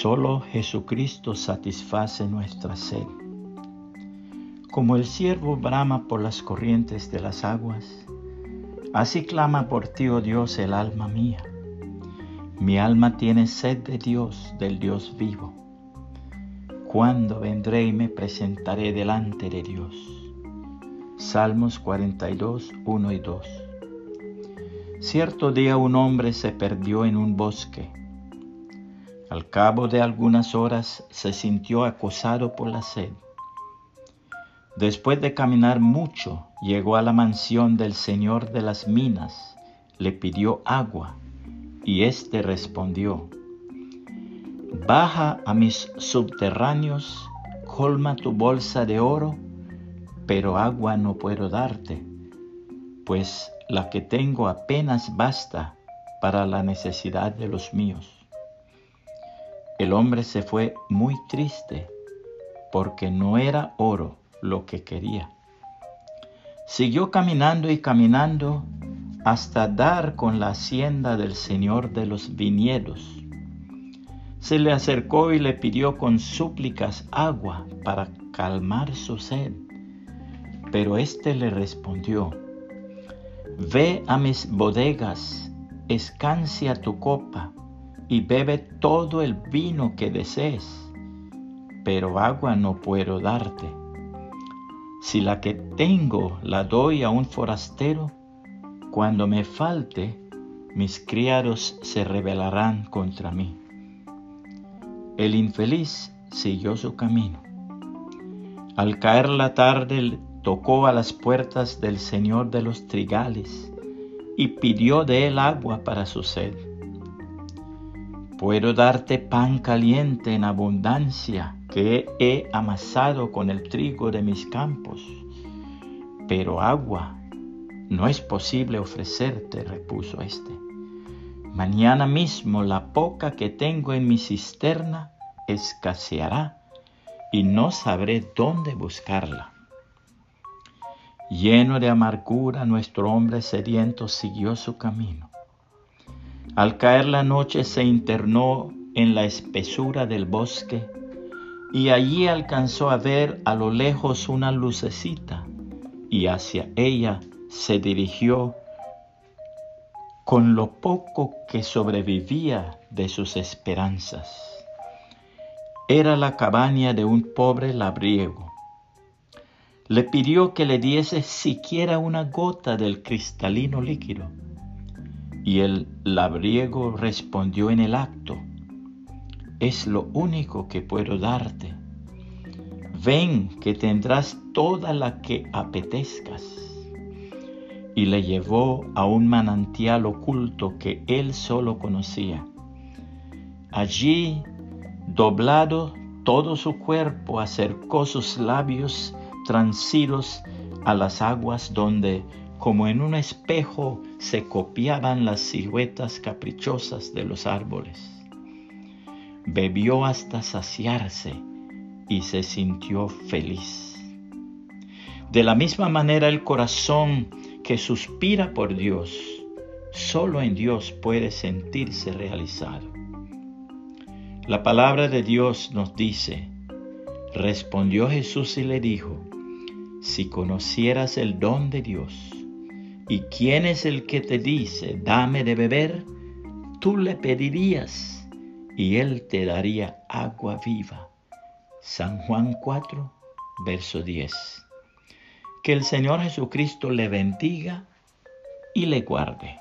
Solo Jesucristo satisface nuestra sed. Como el siervo brama por las corrientes de las aguas, así clama por ti, oh Dios, el alma mía. Mi alma tiene sed de Dios, del Dios vivo. ¿Cuándo vendré y me presentaré delante de Dios? Salmos 42, 1 y 2. Cierto día un hombre se perdió en un bosque al cabo de algunas horas se sintió acosado por la sed. Después de caminar mucho, llegó a la mansión del señor de las minas, le pidió agua, y éste respondió, Baja a mis subterráneos, colma tu bolsa de oro, pero agua no puedo darte, pues la que tengo apenas basta para la necesidad de los míos. El hombre se fue muy triste porque no era oro lo que quería. Siguió caminando y caminando hasta dar con la hacienda del señor de los viñedos. Se le acercó y le pidió con súplicas agua para calmar su sed. Pero éste le respondió, Ve a mis bodegas, escancia tu copa y bebe todo el vino que desees, pero agua no puedo darte. Si la que tengo la doy a un forastero, cuando me falte, mis criados se rebelarán contra mí. El infeliz siguió su camino. Al caer la tarde tocó a las puertas del Señor de los trigales y pidió de él agua para su sed. Puedo darte pan caliente en abundancia que he amasado con el trigo de mis campos, pero agua no es posible ofrecerte, repuso éste. Mañana mismo la poca que tengo en mi cisterna escaseará y no sabré dónde buscarla. Lleno de amargura, nuestro hombre sediento siguió su camino al caer la noche se internó en la espesura del bosque y allí alcanzó a ver a lo lejos una lucecita y hacia ella se dirigió con lo poco que sobrevivía de sus esperanzas. Era la cabaña de un pobre labriego. Le pidió que le diese siquiera una gota del cristalino líquido y el labriego respondió en el acto, es lo único que puedo darte. Ven que tendrás toda la que apetezcas. Y le llevó a un manantial oculto que él solo conocía. Allí, doblado todo su cuerpo, acercó sus labios transidos a las aguas donde como en un espejo se copiaban las siluetas caprichosas de los árboles. Bebió hasta saciarse y se sintió feliz. De la misma manera el corazón que suspira por Dios, solo en Dios puede sentirse realizado. La palabra de Dios nos dice, respondió Jesús y le dijo, si conocieras el don de Dios, ¿Y quién es el que te dice, dame de beber? Tú le pedirías y él te daría agua viva. San Juan 4, verso 10. Que el Señor Jesucristo le bendiga y le guarde.